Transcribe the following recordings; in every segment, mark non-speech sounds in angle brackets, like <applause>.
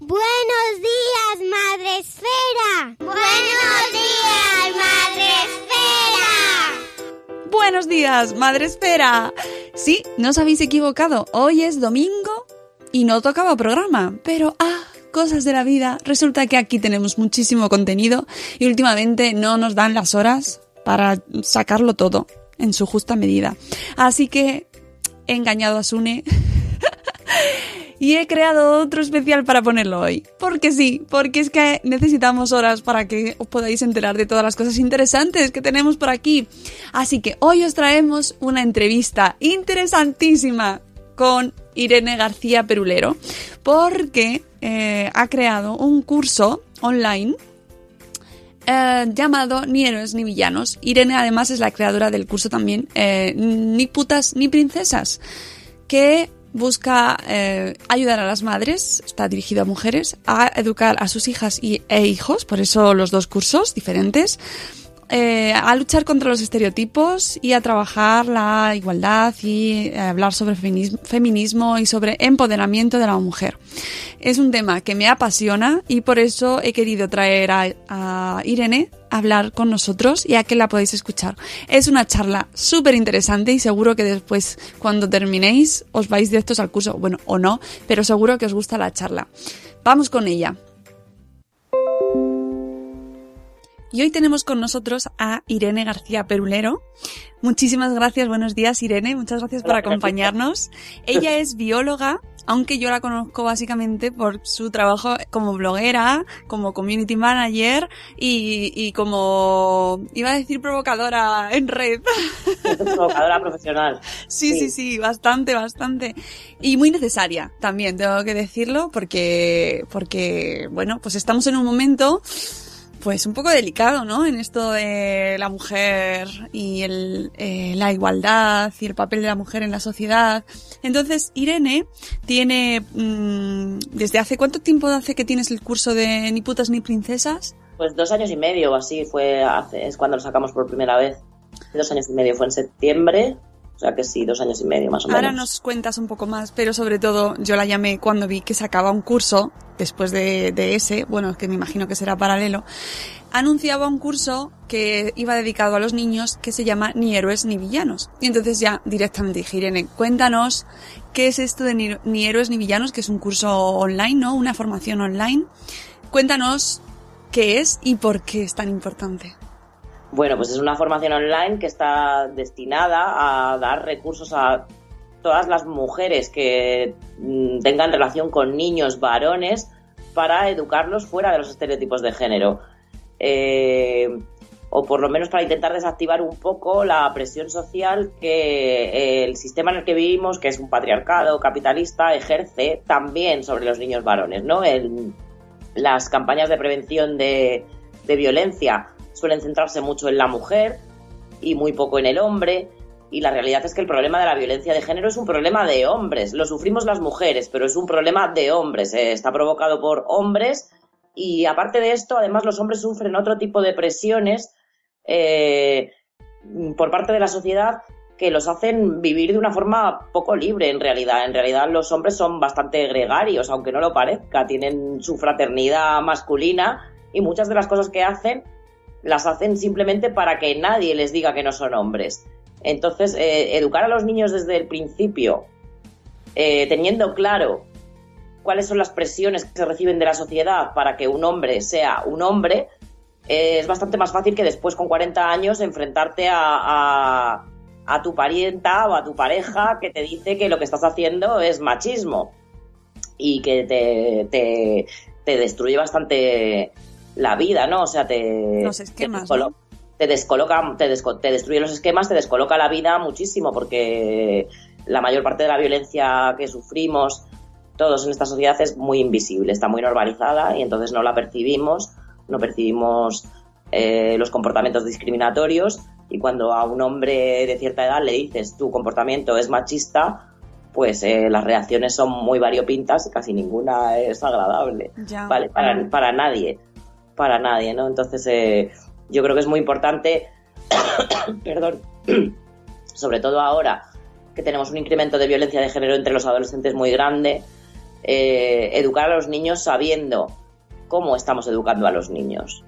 Buenos días, Madre Esfera. Buenos días, Madre Esfera. Buenos días, Madre Esfera. Sí, no os habéis equivocado. Hoy es domingo y no tocaba programa, pero ah, cosas de la vida. Resulta que aquí tenemos muchísimo contenido y últimamente no nos dan las horas para sacarlo todo en su justa medida. Así que he engañado a Sune. <laughs> y he creado otro especial para ponerlo hoy. Porque sí, porque es que necesitamos horas para que os podáis enterar de todas las cosas interesantes que tenemos por aquí. Así que hoy os traemos una entrevista interesantísima con Irene García Perulero, porque eh, ha creado un curso online eh, llamado Ni héroes ni villanos. Irene además es la creadora del curso también eh, Ni putas ni princesas, que busca eh, ayudar a las madres, está dirigido a mujeres, a educar a sus hijas y, e hijos, por eso los dos cursos diferentes, eh, a luchar contra los estereotipos y a trabajar la igualdad y eh, hablar sobre feminismo, y sobre empoderamiento de la mujer. Es un tema que me apasiona y por eso he querido traer a, a Irene a hablar con nosotros y a que la podéis escuchar. Es una charla súper interesante y seguro que después cuando terminéis os vais directos al curso, bueno, o no, pero seguro que os gusta la charla. Vamos con ella. Y hoy tenemos con nosotros a Irene García Perulero. Muchísimas gracias, buenos días Irene, muchas gracias por acompañarnos. Ella es bióloga, aunque yo la conozco básicamente por su trabajo como bloguera, como community manager y, y como, iba a decir provocadora en red. <laughs> Provocadora profesional. Sí, sí, sí, bastante, bastante. Y muy necesaria también, tengo que decirlo, porque, porque, bueno, pues estamos en un momento pues un poco delicado, ¿no? En esto de la mujer y el, eh, la igualdad y el papel de la mujer en la sociedad. Entonces, Irene tiene, mmm, ¿desde hace cuánto tiempo hace que tienes el curso de Ni putas ni princesas? Pues dos años y medio o así fue, hace, es cuando lo sacamos por primera vez. Dos años y medio, fue en septiembre o sea que sí, dos años y medio más o menos. Ahora nos cuentas un poco más, pero sobre todo yo la llamé cuando vi que sacaba un curso, después de, de ese, bueno, que me imagino que será paralelo, anunciaba un curso que iba dedicado a los niños que se llama Ni héroes ni villanos. Y entonces ya directamente dije, Irene, cuéntanos qué es esto de ni, ni héroes ni villanos, que es un curso online, ¿no? Una formación online. Cuéntanos qué es y por qué es tan importante. Bueno, pues es una formación online que está destinada a dar recursos a todas las mujeres que mm, tengan relación con niños varones para educarlos fuera de los estereotipos de género. Eh, o por lo menos para intentar desactivar un poco la presión social que el sistema en el que vivimos, que es un patriarcado capitalista, ejerce también sobre los niños varones, ¿no? las campañas de prevención de violencia suelen centrarse mucho en la mujer y muy poco en el hombre. Y la realidad es que el problema de la violencia de género es un problema de hombres. Lo sufrimos las mujeres, pero es un problema de hombres. Eh, está provocado por hombres y aparte de esto, además los hombres sufren otro tipo de presiones eh, por parte de la sociedad que los hacen vivir de una forma poco libre en realidad. En realidad los hombres son bastante gregarios, aunque no lo parezca. Tienen su fraternidad masculina y muchas de las cosas que hacen las hacen simplemente para que nadie les diga que no son hombres. Entonces, eh, educar a los niños desde el principio, eh, teniendo claro cuáles son las presiones que se reciben de la sociedad para que un hombre sea un hombre, eh, es bastante más fácil que después con 40 años enfrentarte a, a, a tu parienta o a tu pareja que te dice que lo que estás haciendo es machismo y que te, destruye bastante la vida, ¿no? O sea, te... Los esquemas, te, descolo- ¿no? te descoloca, te, desco- te destruye los esquemas, te descoloca la vida muchísimo porque la mayor parte de la violencia que sufrimos todos en esta sociedad es muy invisible, está muy normalizada y entonces no la percibimos, no percibimos eh, los comportamientos discriminatorios y cuando a un hombre de cierta edad le dices tu comportamiento es machista, pues eh, las reacciones son muy variopintas y casi ninguna es agradable, Ya. ¿vale? Para, para nadie, para nadie, ¿no? Entonces eh, yo creo que es muy importante, <coughs> perdón, <coughs> sobre todo ahora que tenemos un incremento de violencia de género entre los adolescentes muy grande, eh, educar a los niños sabiendo cómo estamos educando a los niños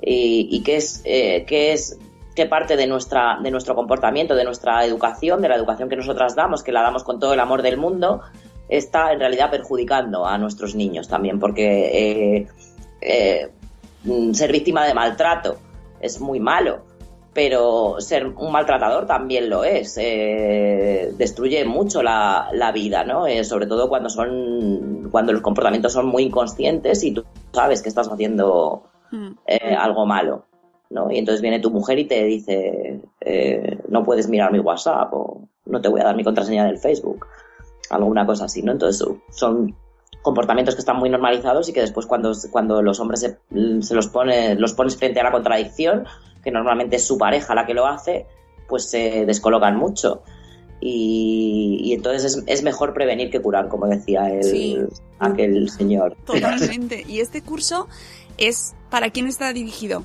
y, qué es eh, qué es qué parte de nuestra de nuestro comportamiento de nuestra educación de la educación que nosotras damos que la damos con todo el amor del mundo está en realidad perjudicando a nuestros niños también porque eh, eh, mm, ser víctima de maltrato es muy malo pero ser un maltratador también lo es. eh, destruye mucho la, la vida, ¿no? Eh, sobre todo cuando son cuando los comportamientos son muy inconscientes y tú sabes que estás haciendo Mm. eh, algo malo, ¿no? Y entonces viene tu mujer y te dice eh, no puedes mirar mi WhatsApp o no te voy a dar mi contraseña del Facebook, alguna cosa así, ¿no? Entonces son comportamientos que están muy normalizados y que después cuando, cuando los hombres se, se los pone, los pones frente a la contradicción, que normalmente es su pareja la que lo hace, pues se descolocan mucho. Y, y entonces es, es mejor prevenir que curar, como decía el, Sí. aquel señor. Totalmente. Y este curso es para quién está dirigido?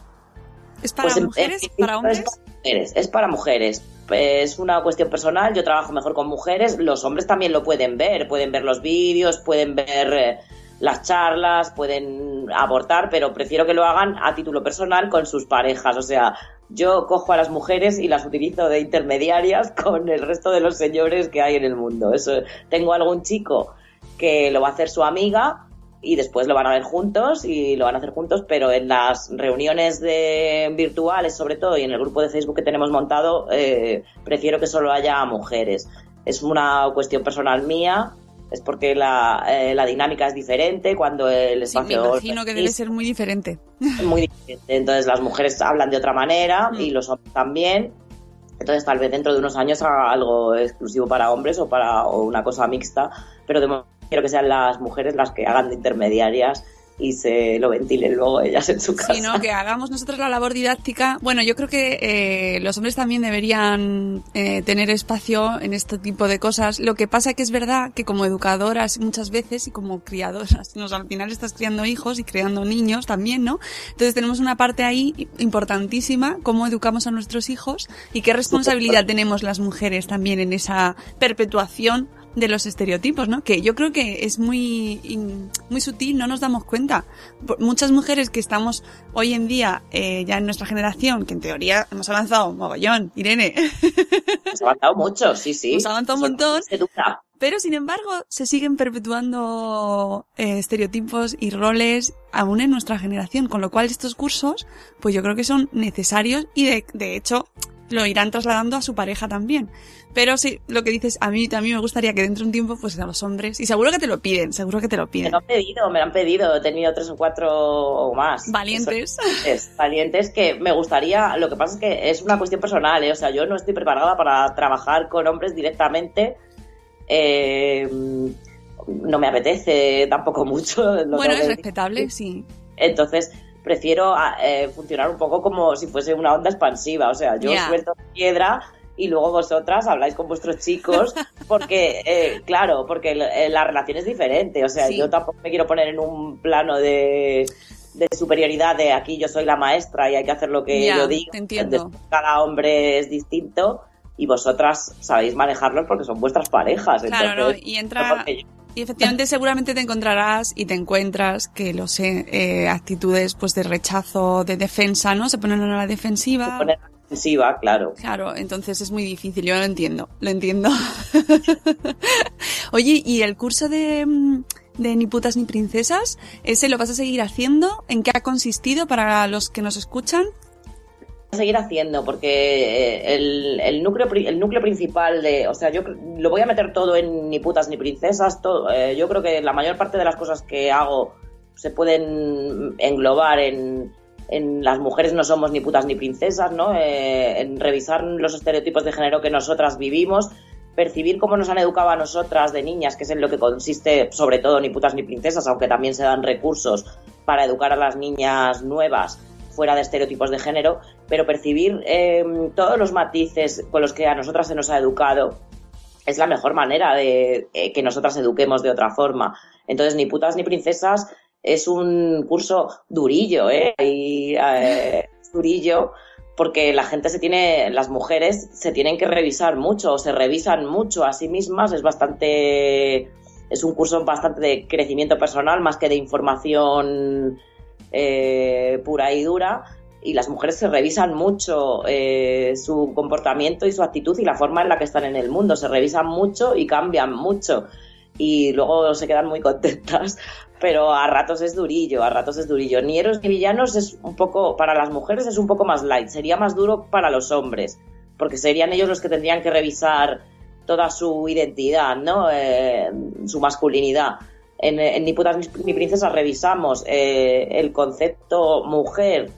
¿Es para Pues en- mujeres? en- ¿Para es hombres? para mujeres, es para mujeres. Es una cuestión personal, yo trabajo mejor con mujeres, los hombres también lo pueden ver, pueden ver los vídeos, pueden ver eh, las charlas, pueden abortar, pero prefiero que lo hagan a título personal con sus parejas. O sea, yo cojo a las mujeres y las utilizo de intermediarias <laughs> con el resto de los señores que hay en el mundo. Eso, tengo algún chico que lo va a hacer su amiga y después lo van a ver juntos y lo van a hacer juntos, pero en las reuniones de virtuales sobre todo y en el grupo de Facebook que tenemos montado eh, prefiero que solo haya mujeres. Es una cuestión personal mía, es porque la, eh, la dinámica es diferente cuando el Sí, me espacio imagino que debe ser muy diferente. muy diferente. Entonces las mujeres hablan de otra manera Mm. y los hombres también. Entonces tal vez dentro de unos años haga algo exclusivo para hombres o para una cosa mixta, pero quiero que sean las mujeres las que hagan de intermediarias y se lo ventilen luego ellas en su casa. Sí, ¿no? Que hagamos nosotros la labor didáctica. Bueno, yo creo que eh, los hombres también deberían eh, tener espacio en este tipo de cosas. Lo que pasa que es verdad que como educadoras muchas veces y como criadoras, <laughs> nos, al final estás criando hijos y creando niños también, ¿no? Entonces tenemos una parte ahí importantísima, cómo educamos a nuestros hijos y qué responsabilidad tenemos las mujeres también en esa perpetuación de los estereotipos, ¿no? Que yo creo que es muy, muy sutil, no nos damos cuenta. Muchas mujeres que estamos hoy en día, eh, ya en nuestra generación, que en teoría hemos avanzado mogollón, Irene, <laughs> Hemos avanzado mucho, sí, sí. Hemos avanzado un montón. pero sin embargo se siguen perpetuando eh, estereotipos y roles aún en nuestra generación, con lo cual estos cursos, pues yo creo que son necesarios y de, de hecho lo irán trasladando a su pareja también. Pero sí, lo que dices, a mí también me gustaría que dentro de un tiempo, pues a los hombres, y seguro que te lo piden, seguro que te lo Me piden. lo han pedido, me lo han pedido. He tenido tres o cuatro o más. Valientes. Es, valientes que me gustaría, lo que pasa es que es una cuestión personal, ¿eh? o sea, yo no estoy preparada para trabajar con hombres directamente. Eh, no me apetece tampoco mucho. lo Bueno, es respetable, sí. Entonces, prefiero ah, eh, funcionar un poco como si fuese una onda expansiva. O sea, yo Ya. suelto piedra y luego vosotras habláis con vuestros chicos <laughs> porque, eh, claro, porque el- eh, la relación es diferente. O sea, Sí. yo tampoco me quiero poner en un plano de, de superioridad de aquí yo soy la maestra y hay que hacer lo que yo digo. entiendo. Entonces, cada hombre es distinto y vosotras sabéis manejarlos porque son vuestras parejas. Claro, ¿no? entonces, Y entra. Y efectivamente seguramente te encontrarás y te encuentras que lo sé, eh, actitudes pues de rechazo, de defensa, ¿no? Se ponen a la defensiva. Poner la defensiva, claro. Claro, entonces es muy difícil, yo lo entiendo, lo entiendo. <laughs> Oye, ¿y el curso de, mm, de Ni putas ni princesas. ¿Ese lo vas a seguir haciendo? ¿En qué ha consistido para los que nos escuchan? Seguir haciendo porque eh, el, el núcleo el núcleo principal de o sea yo lo voy a meter todo en ni putas ni princesas todo, eh, yo creo que la mayor parte de las cosas que hago se pueden englobar en en las mujeres no somos ni putas ni princesas no Eh, en revisar los estereotipos de género que nosotras vivimos percibir cómo nos han educado a nosotras de niñas que es en lo que consiste sobre todo ni putas ni princesas aunque también se dan recursos para educar a las niñas nuevas fuera de estereotipos de género, pero percibir eh, todos los matices con los que a nosotras se nos ha educado es la mejor manera de eh, que nosotras eduquemos de otra forma. Entonces, ni putas ni princesas es un curso durillo, ¿eh? Eh, durillo porque la gente se tiene, las mujeres se tienen que revisar mucho, o se revisan mucho a sí mismas, es bastante, es un curso bastante de crecimiento personal más que de información eh, pura y dura y las mujeres se revisan mucho eh, su comportamiento y su actitud y la forma en la que están en el mundo. Se revisan mucho y cambian mucho y luego se quedan muy contentas, <laughs> pero a ratos es durillo, a ratos es durillo. Ni héroes ni villanos es un poco, para las mujeres es un poco más light, sería más duro para los hombres, porque serían ellos los que tendrían que revisar toda su identidad, ¿no? Eh, su masculinidad. En, en Ni putas ni, princesas revisamos eh, el concepto mujer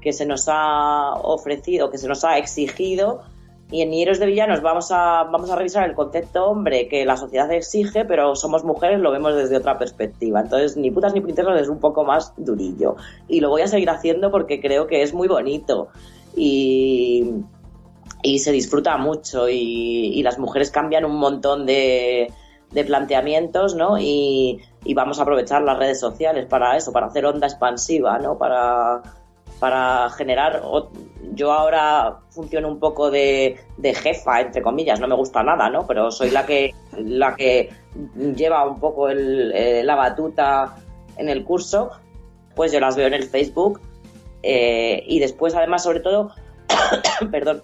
que se nos ha ofrecido, que se nos ha exigido, y en Ni héroes de villanos vamos a, vamos a revisar el concepto hombre que la sociedad exige, pero somos mujeres, lo vemos desde otra perspectiva. Entonces, Ni putas ni princesas es un poco más durillo. Y lo voy a seguir haciendo porque creo que es muy bonito. Y, y se disfruta mucho y, y las mujeres cambian un montón de, de planteamientos, ¿no? Y vamos a aprovechar las redes sociales para eso, para hacer onda expansiva, ¿no? Para, para generar... Yo ahora funciono un poco de, de jefa, entre comillas, no me gusta nada, ¿no? Pero soy la que, <laughs> la que lleva un poco el, eh, la batuta en el curso, pues yo las veo en el Facebook eh, y después, además, sobre todo, <coughs> perdón,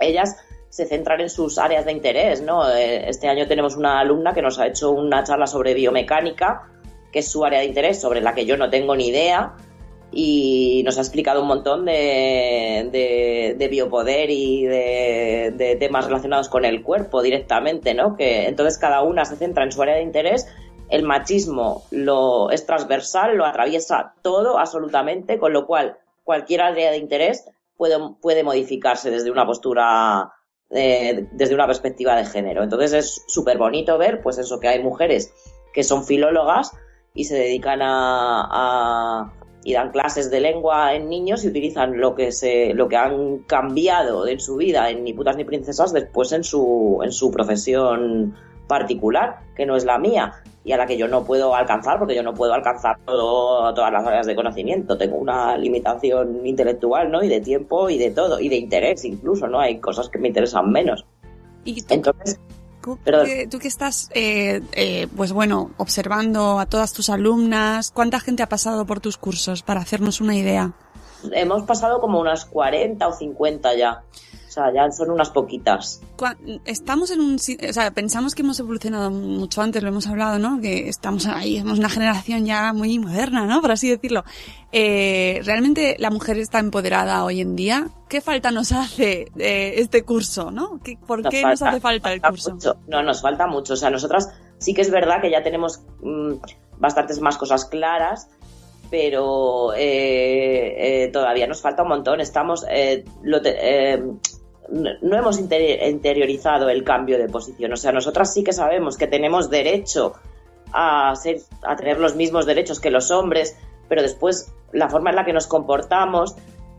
ellas se centran en sus áreas de interés, ¿no? Eh, Este año tenemos una alumna que nos ha hecho una charla sobre biomecánica, que es su área de interés, sobre la que yo no tengo ni idea, y nos ha explicado un montón de, de, de biopoder y de, de temas relacionados con el cuerpo directamente, ¿no? Que entonces cada una se centra en su área de interés. El machismo lo es transversal, lo atraviesa todo absolutamente, con lo cual cualquier área de interés puede, puede modificarse desde una postura, eh, desde una perspectiva de género. Entonces es súper bonito ver, pues eso, que hay mujeres que son filólogas y se dedican a, a- y dan clases de lengua en niños y utilizan lo que se lo que han cambiado en su vida en ni putas ni princesas después en su en su profesión particular que no es la mía y a la que yo no puedo alcanzar porque yo no puedo alcanzar todo, todas las áreas de conocimiento. Tengo una limitación intelectual no y de tiempo y de todo y de interés incluso no hay cosas que me interesan menos. Y tú, entonces tú perdón. que, tú que estás, eh, eh, pues bueno, observando a todas tus alumnas, ¿cuánta gente ha pasado por tus cursos para hacernos una idea? hemos pasado como unas 40 o 50 ya o sea ya son unas poquitas Estamos en un, o sea, pensamos que hemos evolucionado mucho antes, lo hemos hablado, ¿no? Que estamos ahí, somos una generación ya muy moderna, ¿no? Por así decirlo. Eh, realmente la mujer está empoderada hoy en día. ¿Qué falta nos hace eh, este curso, no? ¿Qué- ¿Por qué nos hace falta el falta curso? mucho. No, nos falta mucho. O sea, nosotras sí que es verdad que ya tenemos mm, bastantes más cosas claras, pero eh, eh, todavía nos falta un montón. Estamos, eh, lo te- no hemos interi- interiorizado el cambio de posición. O sea, nosotras sí que sabemos que tenemos derecho a, ser, a tener los mismos derechos que los hombres, pero después la forma en la que nos comportamos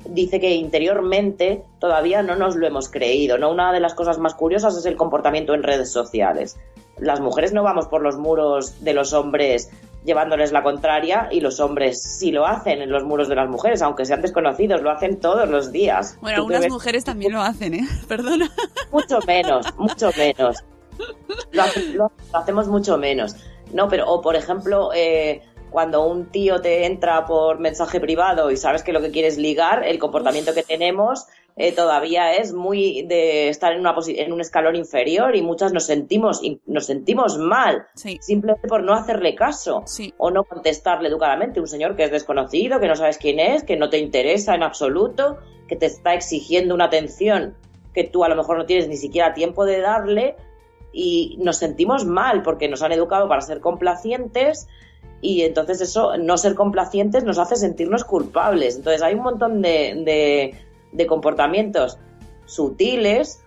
dice que interiormente todavía no nos lo hemos creído. ¿no? Una de las cosas más curiosas es el comportamiento en redes sociales. Las mujeres no vamos por los muros de los hombres llevándoles la contraria y los hombres sí lo hacen en los muros de las mujeres, aunque sean desconocidos, lo hacen todos los días. Bueno, algunas mujeres también lo hacen, ¿eh? <laughs> Perdona. mucho menos, mucho menos. Lo, hace- lo- lo hacemos mucho menos. No, pero, o por ejemplo, eh, cuando un tío te entra por mensaje privado y sabes que lo que quieres ligar, el comportamiento que tenemos eh, todavía es muy de estar en, una en un escalón inferior y muchas nos sentimos, nos sentimos mal Sí. simplemente por no hacerle caso Sí. o no contestarle educadamente. Un señor que es desconocido, que no sabes quién es, que no te interesa en absoluto, que te está exigiendo una atención que tú a lo mejor no tienes ni siquiera tiempo de darle y nos sentimos mal porque nos han educado para ser complacientes y entonces eso, no ser complacientes nos hace sentirnos culpables. Entonces hay un montón de, de- de comportamientos sutiles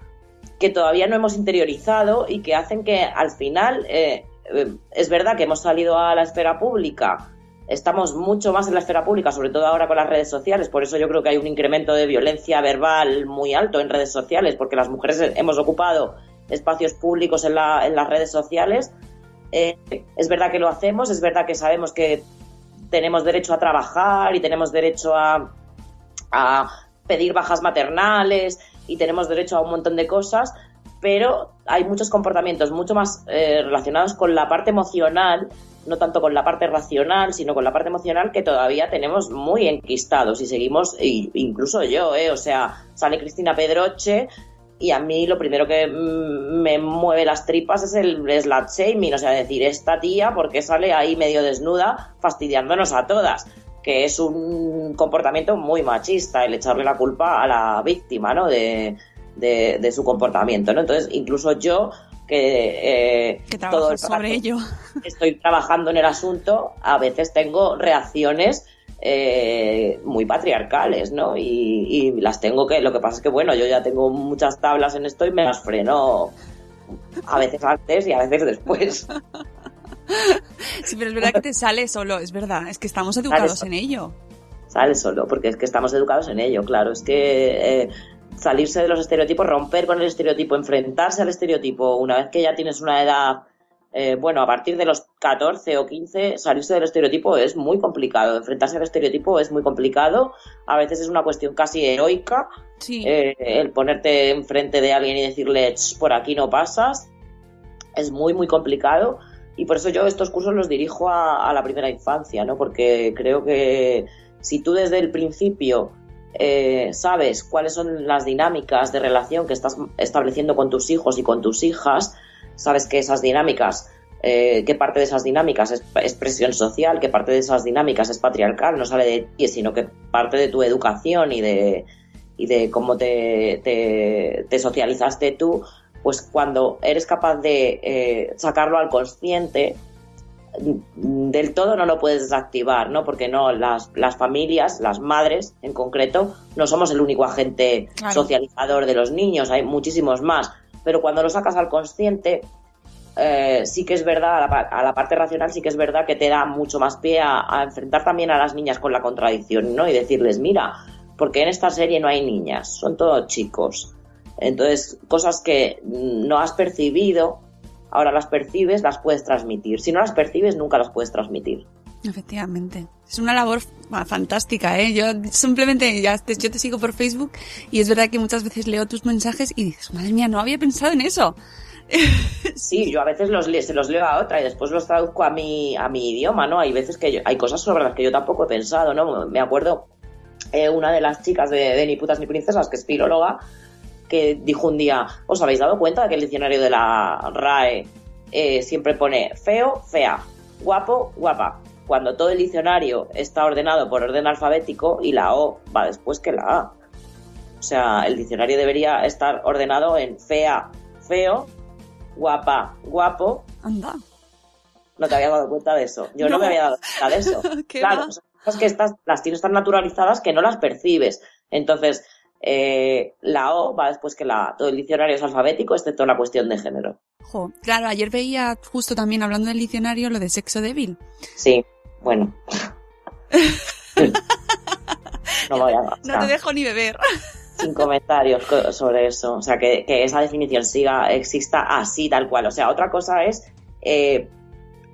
que todavía no hemos interiorizado y que hacen que al final, eh, eh, es verdad que hemos salido a la esfera pública, estamos mucho más en la esfera pública, sobre todo ahora con las redes sociales, por eso yo creo que hay un incremento de violencia verbal muy alto en redes sociales, porque las mujeres hemos ocupado espacios públicos en, la- en las redes sociales. Eh, es verdad que lo hacemos, es verdad que sabemos que tenemos derecho a trabajar y tenemos derecho a, a pedir bajas maternales y tenemos derecho a un montón de cosas, pero hay muchos comportamientos mucho más eh, relacionados con la parte emocional, no tanto con la parte racional, sino con la parte emocional que todavía tenemos muy enquistados y seguimos, incluso yo, eh, o sea, sale Cristina Pedroche y a mí lo primero que mm, me mueve las tripas es el slut shaming, o sea, decir, esta tía, ¿por qué sale ahí medio desnuda fastidiándonos a todas? Que es un comportamiento muy machista, el echarle la culpa a la víctima, ¿no? De, de, de su comportamiento, ¿no? Entonces, incluso yo, que, eh, Que todo el sobre ello. <laughs> estoy trabajando en el asunto, a veces tengo reacciones eh, muy patriarcales, ¿no? Y, y las tengo que, lo que pasa es que, bueno, yo ya tengo muchas tablas en esto y me las freno a veces antes y a veces después. <laughs> Sí, pero es verdad que te sale solo, es verdad. Es que estamos educados en ello. Sale solo, porque es que estamos educados en ello, claro. Es que eh, salirse de los estereotipos, romper con el estereotipo, enfrentarse al estereotipo, una vez que ya tienes una edad, eh, bueno, a partir de los 14 o 15, salirse del estereotipo es muy complicado. Enfrentarse al estereotipo es muy complicado. A veces es una cuestión casi heroica Sí. eh, el ponerte enfrente de alguien y decirle, "Ch, por aquí no pasas, es muy, muy complicado. Y por eso yo estos cursos los dirijo a, la primera infancia, ¿no? Porque creo que si tú desde el principio eh, sabes cuáles son las dinámicas de relación que estás estableciendo con tus hijos y con tus hijas, sabes que esas dinámicas, eh, qué parte de esas dinámicas es expresión social, qué parte de esas dinámicas es patriarcal, no sale de ti, sino que parte de tu educación y de, y de cómo te, te socializaste tú, pues cuando eres capaz de eh, sacarlo al consciente, mm, del todo no lo puedes desactivar, ¿no? Porque no, las, las familias, las madres en concreto, no somos el único agente Claro. socializador de los niños, hay muchísimos más. Pero cuando lo sacas al consciente, eh, sí que es verdad, a la, a la parte racional sí que es verdad que te da mucho más pie a, a enfrentar también a las niñas con la contradicción, ¿no? Y decirles, mira, porque en esta serie no hay niñas, son todos chicos. Entonces, cosas que mm, no has percibido, ahora las percibes, las puedes transmitir. Si no las percibes, nunca las puedes transmitir. Efectivamente. Es una labor fa- fantástica, ¿eh? Yo simplemente, ya te, yo te sigo por Facebook y es verdad que muchas veces leo tus mensajes y dices, madre mía, no había pensado en eso. <laughs> Sí, yo a veces los se los leo a otra y después los traduzco a mi, a mi idioma, ¿no? Hay veces que yo- hay cosas sobre las que yo tampoco he pensado, ¿no? Me acuerdo eh, una de las chicas de, de Ni putas ni princesas, que es filóloga, que dijo un día, ¿os habéis dado cuenta de que el diccionario de la RAE eh, siempre pone feo, fea, guapo, guapa? Cuando todo el diccionario está ordenado por orden alfabético y la O va después que la A. O sea, el diccionario debería estar ordenado en fea, feo, guapa, guapo. Anda. No te habías dado cuenta de eso. Yo no, No. me había dado cuenta de eso. <laughs> ¿Qué claro, va? sea, es que estas, las tienes tan naturalizadas que no las percibes. Entonces, eh, la O va después que la A. Todo el diccionario es alfabético, excepto la cuestión de género. Jo, claro, ayer veía justo también hablando del diccionario lo de sexo débil. Sí, bueno. <laughs> no voy a No te dejo ni beber. sin comentarios co- sobre eso. O sea, que, que esa definición siga, exista así, tal cual. O sea, otra cosa es eh,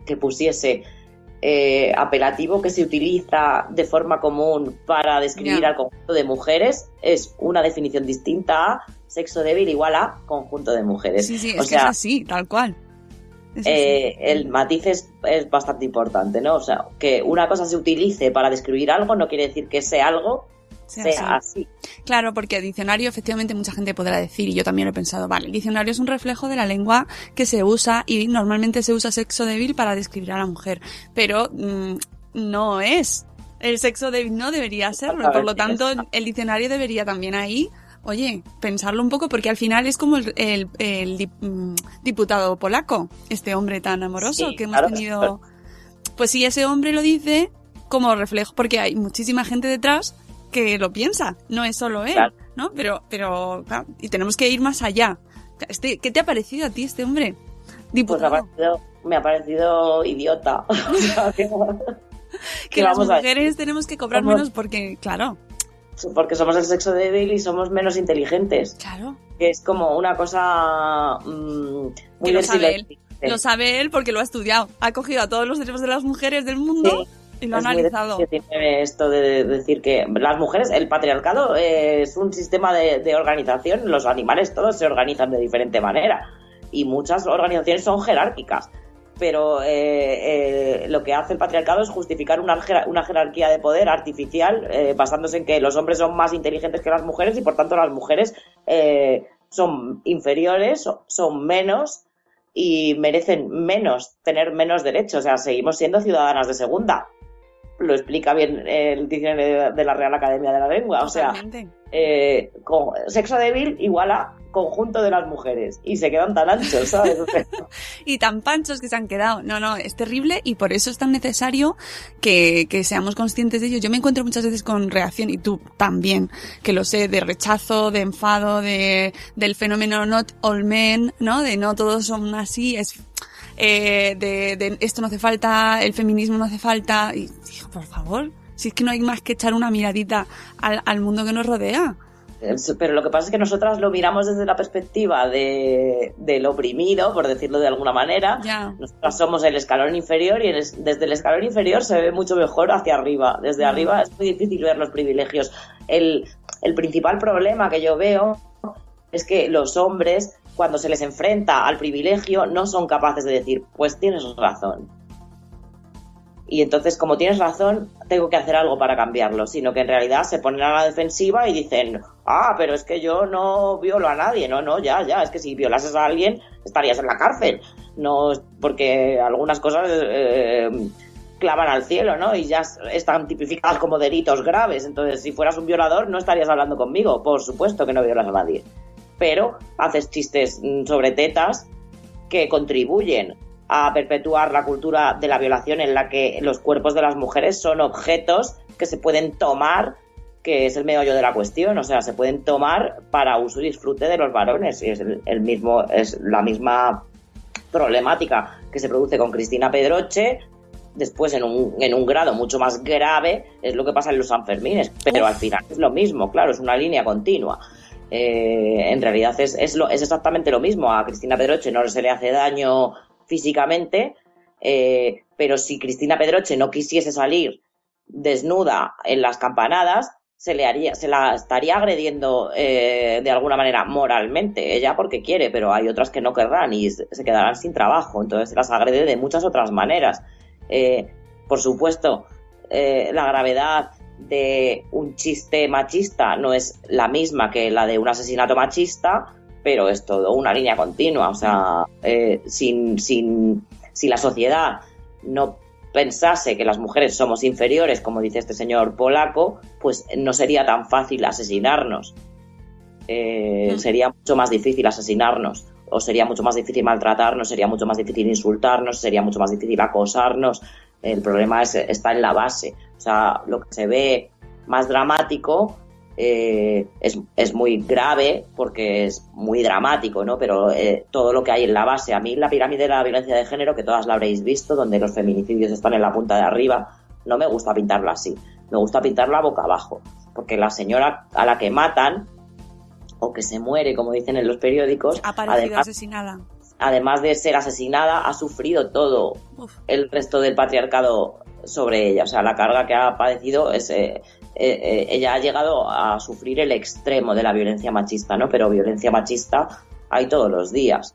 que pusiese eh, apelativo que se utiliza de forma común para describir al conjunto de mujeres es una definición distinta a sexo débil igual a conjunto de mujeres. Sí, sí, es o que sea, es así, tal cual. Es eh, el matiz es, es bastante importante, ¿no? O sea, que una cosa se utilice para describir algo no quiere decir que ese algo sea sea así. así. Claro, porque diccionario efectivamente mucha gente podrá decir, y yo también lo he pensado, vale, el diccionario es un reflejo de la lengua que se usa y normalmente se usa sexo débil para describir a la mujer, pero mm, no es. El sexo débil no debería serlo, por lo tanto el diccionario debería también ahí, oye, pensarlo un poco porque al final es como el, el- el dip- mm, diputado polaco, este hombre tan amoroso Sí, que hemos claro, tenido. Pues si ese hombre lo dice como reflejo, porque hay muchísima gente detrás que lo piensa, no es solo él, Claro. ¿no? Pero, pero, claro, y tenemos que ir más allá. Este, ¿Qué te ha parecido a ti este hombre? Pues me ha Diputado. parecido, me ha parecido idiota. <laughs> <laughs> Que- las mujeres tenemos que cobrar Somos- menos porque, claro, porque somos el sexo débil y somos menos inteligentes. claro. Que es como una cosa mm, muy Que sabe él. Lo sabe él porque lo ha estudiado. Ha cogido a todos los cerebros de las mujeres del mundo y lo ha Es muy del analizado. siglo XIX esto de decir que las mujeres, el patriarcado eh, es un sistema de, de organización, los animales todos se organizan de diferente manera y muchas organizaciones son jerárquicas. Pero eh, eh, lo que hace el patriarcado es justificar una, jer- una jerarquía de poder artificial eh, basándose en que los hombres son más inteligentes que las mujeres y por tanto las mujeres son inferiores, so- son menos y merecen menos, tener menos derechos. O sea, seguimos siendo ciudadanas de segunda. Lo explica bien el diccionario de- la Real Academia de la Lengua. O sea, eh, con- sexo débil igual a conjunto de las mujeres. Y se quedan tan anchos, ¿sabes? O sea, <laughs> y tan panchos que se han quedado. No, no, es terrible y por eso es tan necesario que, que seamos conscientes de ello. Yo me encuentro muchas veces con reacción, y tú también, que lo sé, de rechazo, de enfado, de, del fenómeno not all men, ¿no? De no todos son así, es, eh, de, de esto no hace falta, el feminismo no hace falta. Y, digo, por favor, si es que no hay más que echar una miradita al, al mundo que nos rodea. Pero lo que pasa es que nosotras lo miramos desde la perspectiva de, del oprimido, por decirlo de alguna manera. Ya. Nosotras somos el escalón inferior y es- desde el escalón inferior se ve mucho mejor hacia arriba. Desde Mm. arriba es muy difícil ver los privilegios. El, el principal problema que yo veo es que los hombres, cuando se les enfrenta al privilegio, no son capaces de decir, pues tienes razón. Y entonces, como tienes razón, tengo que hacer algo para cambiarlo, sino que en realidad se ponen a la defensiva y dicen, ah, pero es que yo no violo a nadie, no, no, ya, ya, es que si violases a alguien estarías en la cárcel, no, porque algunas cosas eh, clavan al cielo, ¿no? Y ya están tipificadas como delitos graves, entonces si fueras un violador no estarías hablando conmigo, por supuesto que no violas a nadie, pero haces chistes mm, sobre tetas que contribuyen a perpetuar la cultura de la violación en la que los cuerpos de las mujeres son objetos que se pueden tomar, que es el meollo de la cuestión, o sea, se pueden tomar para uso y disfrute de los varones. Y es el, el mismo, es la misma problemática que se produce con Cristina Pedroche. Después, en un, en un grado mucho más grave, es lo que pasa en los Sanfermines. Pero Uf. al final es lo mismo, claro, es una línea continua. Eh, en realidad es, es, lo, es exactamente lo mismo. A Cristina Pedroche no se le hace daño físicamente, eh, pero si Cristina Pedroche no quisiese salir desnuda en las campanadas, se le haría, se la estaría agrediendo eh, de alguna manera moralmente, ella porque quiere, pero hay otras que no querrán y se quedarán sin trabajo, entonces se las agrede de muchas otras maneras. Eh, por supuesto, eh, la gravedad de un chiste machista no es la misma que la de un asesinato machista, pero es todo una línea continua. O sea, eh, sin, sin, si la sociedad no pensase que las mujeres somos inferiores, como dice este señor polaco, pues no sería tan fácil asesinarnos. Eh, Mm. Sería mucho más difícil asesinarnos, o sería mucho más difícil maltratarnos, sería mucho más difícil insultarnos, sería mucho más difícil acosarnos. El problema es, está en la base. O sea, lo que se ve más dramático eh, es, es muy grave porque es muy dramático, ¿no? Pero eh, todo lo que hay en la base, a mí la pirámide de la violencia de género, que todas la habréis visto, donde los feminicidios están en la punta de arriba, no me gusta pintarla así. Me gusta pintarla boca abajo. Porque la señora a la que matan, o que se muere, como dicen en los periódicos, Ha además, asesinada. además de ser asesinada, ha sufrido todo Uf. el resto del patriarcado sobre ella. O sea, la carga que ha padecido es. eh, eh, eh, ella ha llegado a sufrir el extremo de la violencia machista, ¿no? Pero violencia machista hay todos los días.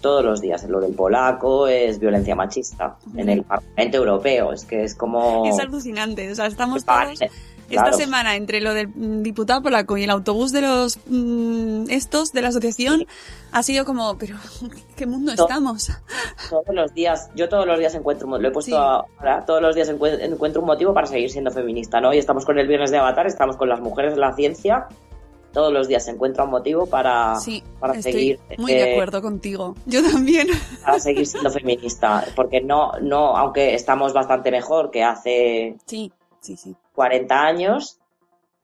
Todos los días. Lo del polaco es violencia machista. En el Parlamento Europeo. Es que es como. Es alucinante. O sea, estamos Vale. Esta semana, entre lo del mm, diputado polaco y el autobús de los mm, estos de la asociación, ha sido como, pero <laughs> ¿qué mundo estamos? <laughs> Todos los días, yo todos los días encuentro, lo he puesto Sí. ahora, todos los días encue- encuentro un motivo para seguir siendo feminista, ¿no? Y estamos con el viernes de Avatar, estamos con las mujeres de la ciencia, todos los días se encuentra un motivo para, Sí, para estoy seguir muy de eh, acuerdo contigo. Yo también. <laughs> para seguir siendo feminista, porque no, no, aunque estamos bastante mejor que hace Sí, sí, sí. 40 años,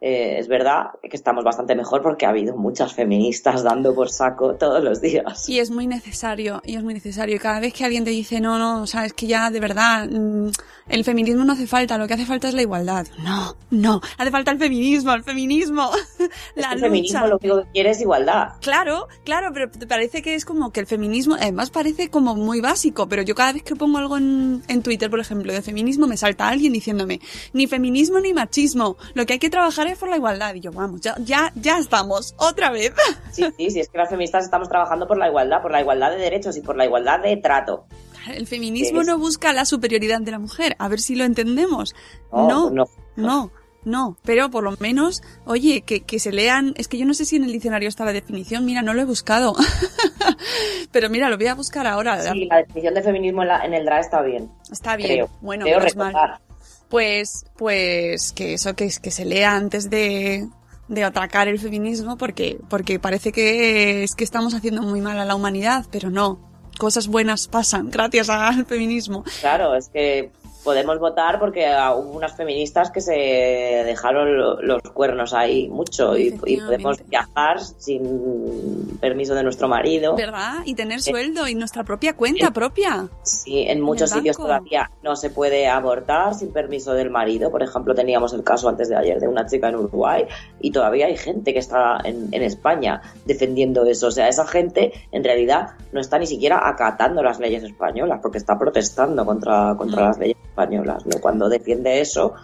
eh, es verdad que estamos bastante mejor porque ha habido muchas feministas dando por saco todos los días. Y es muy necesario, y es muy necesario. Y cada vez que alguien te dice, no, no, o sea, es que ya de verdad, mm, el feminismo no hace falta, lo que hace falta es la igualdad. No, no, hace falta el feminismo, el feminismo, <laughs> el feminismo lo único que quiere es igualdad. Claro, claro, pero te parece que es como que el feminismo, además parece como muy básico, pero yo cada vez que pongo algo en, en Twitter, por ejemplo, de feminismo, me salta alguien diciéndome, ni feminismo ni machismo, lo que hay que trabajar por la igualdad. Y yo, vamos, ya, ya, ya estamos, otra vez. <laughs> Sí, sí, sí, es que las feministas estamos trabajando por la igualdad, por la igualdad de derechos y por la igualdad de trato. El feminismo no busca la superioridad de la mujer, a ver si lo entendemos. No, No, no. no, no, pero por lo menos, oye, que, que se lean, es que yo no sé si en el diccionario está la definición, mira, no lo he buscado. <laughs> pero mira, lo voy a buscar ahora. Sí, la definición de feminismo en, la- en el DRA está bien. Está bien, Creo, bueno, creo menos mal. Pues, pues que eso, que, que se lea antes de, de atacar el feminismo, porque, porque parece que es que estamos haciendo muy mal a la humanidad, pero no. Cosas buenas pasan <laughs> gracias al feminismo. Claro, es que podemos votar porque ah, hubo unas feministas que se dejaron lo- los cuernos ahí mucho y, y podemos viajar sin permiso de nuestro marido. ¿Verdad? Y tener sueldo y nuestra propia cuenta propia. Sí, en muchos sitios todavía no se puede abortar sin permiso del marido. Por ejemplo, teníamos el caso antes de ayer de una chica en Uruguay y todavía hay gente que está en, en España defendiendo eso. O sea, esa gente en realidad no está ni siquiera acatando las leyes españolas porque está protestando contra, contra Mm. las leyes españolas. ¿no? Cuando defiende eso,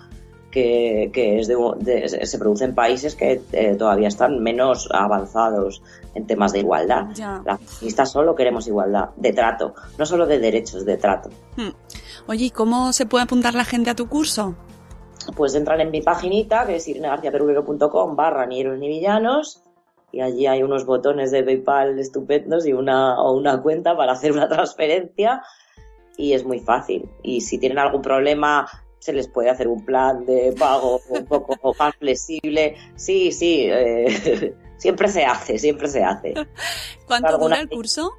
que, que es de, de- se produce en países que eh, todavía están menos avanzados en temas de igualdad. Ya. Las feministas solo queremos igualdad, de trato, no solo de derechos, de trato. Hmm. Oye, ¿y cómo se puede apuntar la gente a tu curso? Pues entran en mi paginita, que es irenegarciaperulero.com barra ni héroes ni villanos, y allí hay unos botones de PayPal estupendos y una, o una cuenta para hacer una transferencia, y es muy fácil. Y si tienen algún problema, se les puede hacer un plan de pago <laughs> un poco más flexible. Sí, sí, eh, <laughs> siempre se hace, siempre se hace. ¿Cuánto dura el curso?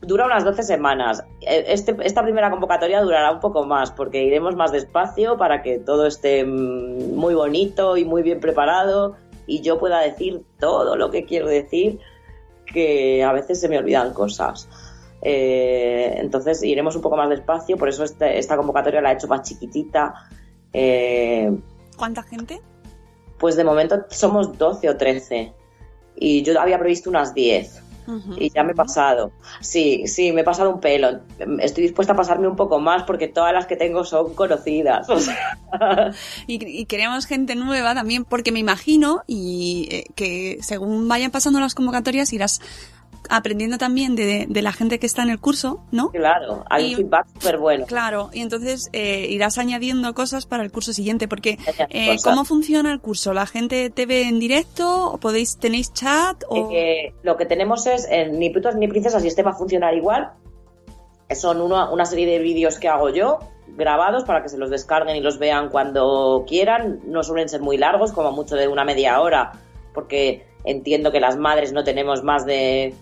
Dura unas 12 semanas. Eh, Este, esta primera convocatoria durará un poco más porque iremos más despacio para que todo esté mm, muy bonito y muy bien preparado y yo pueda decir todo lo que quiero decir que a veces se me olvidan cosas. Eh, entonces iremos un poco más despacio, por eso este- esta convocatoria la he hecho más chiquitita. Eh, ¿Cuánta gente? pues de momento somos 12 o 13 y yo había previsto unas 10. Ujú. Y ya me he pasado. Sí, sí, me he pasado un pelo. Estoy dispuesta a pasarme un poco más porque todas las que tengo son conocidas. O sea, <laughs> Y, y queremos gente nueva también, porque me imagino y eh, que según vayan pasando las convocatorias irás aprendiendo también de, de la gente que está en el curso, ¿no? claro, hay Y- un feedback súper bueno. Claro, y entonces eh, irás añadiendo cosas para el curso siguiente, porque eh. ¿cómo funciona el curso? ¿La gente te ve en directo? ¿O podéis, tenéis chat? O... Eh, lo que tenemos es, ni putos ni princesas, y este va a funcionar igual. Son uno- una serie de vídeos que hago yo, grabados para que se los descarguen y los vean cuando quieran. No suelen ser muy largos, como mucho de una media hora, porque entiendo que las madres no tenemos más de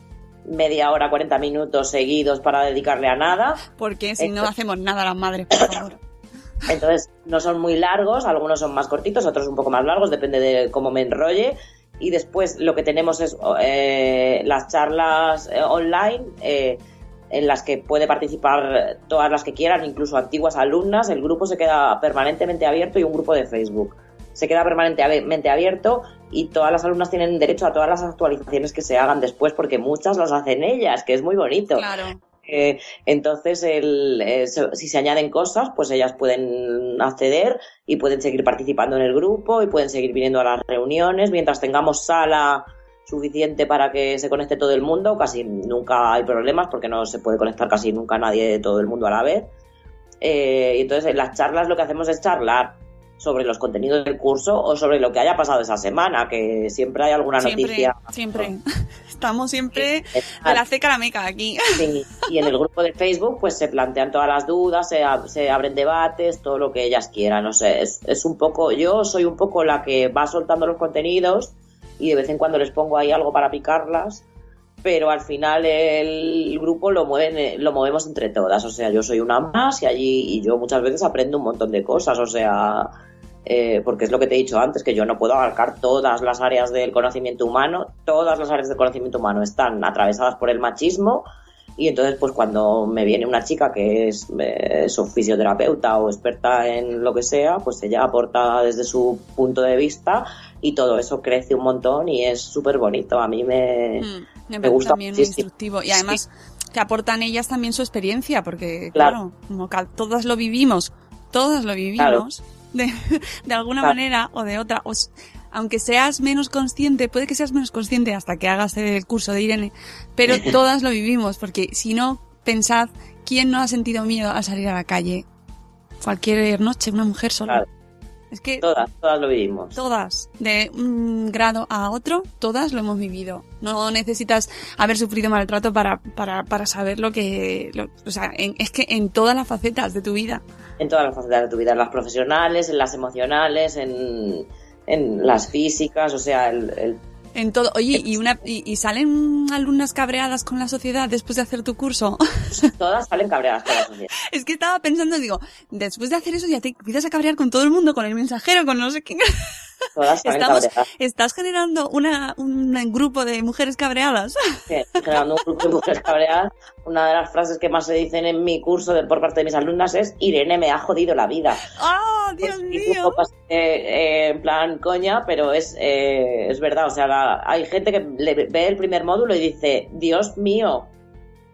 media hora, 40 minutos seguidos para dedicarle a nada. Porque si no hacemos nada las madres, por favor. <coughs> Entonces, no son muy largos, algunos son más cortitos, otros un poco más largos, depende de cómo me enrolle. Y después lo que tenemos es eh, las charlas eh, online eh, en las que puede participar todas las que quieran, incluso antiguas alumnas. El grupo se queda permanentemente abierto y un grupo de Facebook. Se queda permanentemente abierto y todas las alumnas tienen derecho a todas las actualizaciones que se hagan después porque muchas las hacen ellas, que es muy bonito. Claro. Eh, entonces, el, eh, si se añaden cosas, pues ellas pueden acceder y pueden seguir participando en el grupo y pueden seguir viniendo a las reuniones mientras tengamos sala suficiente para que se conecte todo el mundo. Casi nunca hay problemas porque no se puede conectar casi nunca nadie de todo el mundo a la vez. Eh, entonces, en las charlas lo que hacemos es charlar. Sobre los contenidos del curso o sobre lo que haya pasado esa semana, que siempre hay alguna Siempre, noticia. siempre. <laughs> Estamos siempre de la ceca a la meca aquí. Sí, y en el grupo de Facebook pues se plantean todas las dudas, se, ab- se abren debates, todo lo que ellas quieran. No sé, es, es un poco, yo soy un poco la que va soltando los contenidos y de vez en cuando les pongo ahí algo para picarlas, pero al final el grupo lo lo movemos entre todas. O sea, yo soy una más y allí y yo muchas veces aprendo un montón de cosas. O sea, eh, porque es lo que te he dicho antes, que yo no puedo abarcar todas las áreas del conocimiento humano, todas las áreas del conocimiento humano están atravesadas por el machismo y entonces pues cuando me viene una chica que es, eh, es fisioterapeuta o experta en lo que sea, pues ella aporta desde su punto de vista y todo eso crece un montón y es súper bonito, a mí me, Mm, me gusta también muchísimo. instructivo. Y además que aportan ellas también su experiencia, porque Claro. claro, como que todas lo vivimos, todas lo vivimos, de, <laughs> de alguna Claro. manera o de otra. Aunque seas menos consciente, puede que seas menos consciente hasta que hagas el curso de Irene, pero todas lo vivimos, porque si no, pensad, ¿quién no ha sentido miedo al salir a la calle? Cualquier noche, una mujer sola. Claro. Es que Todas, todas lo vivimos. Todas, de un grado a otro, todas lo hemos vivido. No necesitas haber sufrido maltrato para, para, para saber lo que... lo- o sea, en- es que en todas las facetas de tu vida. En todas las facetas de tu vida, en las profesionales, en las emocionales, en, en las físicas, o sea, el, el- En todo. Oye, ¿y, una, y, y salen alumnas cabreadas con la sociedad después de hacer tu curso? <laughs> todas salen cabreadas con la sociedad. es que estaba pensando, digo, después de hacer eso ya te empiezas a cabrear con todo el mundo, con el mensajero, con no sé quién. Todas Estamos, estás generando una, un grupo de mujeres cabreadas. que, generando un grupo de mujeres cabreadas, una de las frases que más se dicen en mi curso de- por parte de mis alumnas es Irene me ha jodido la vida. ¡Ah, Dios Y un mío! así, eh, eh, en plan coña, pero es, eh, es verdad. O sea, la- hay gente que le ve el primer módulo y dice, Dios mío,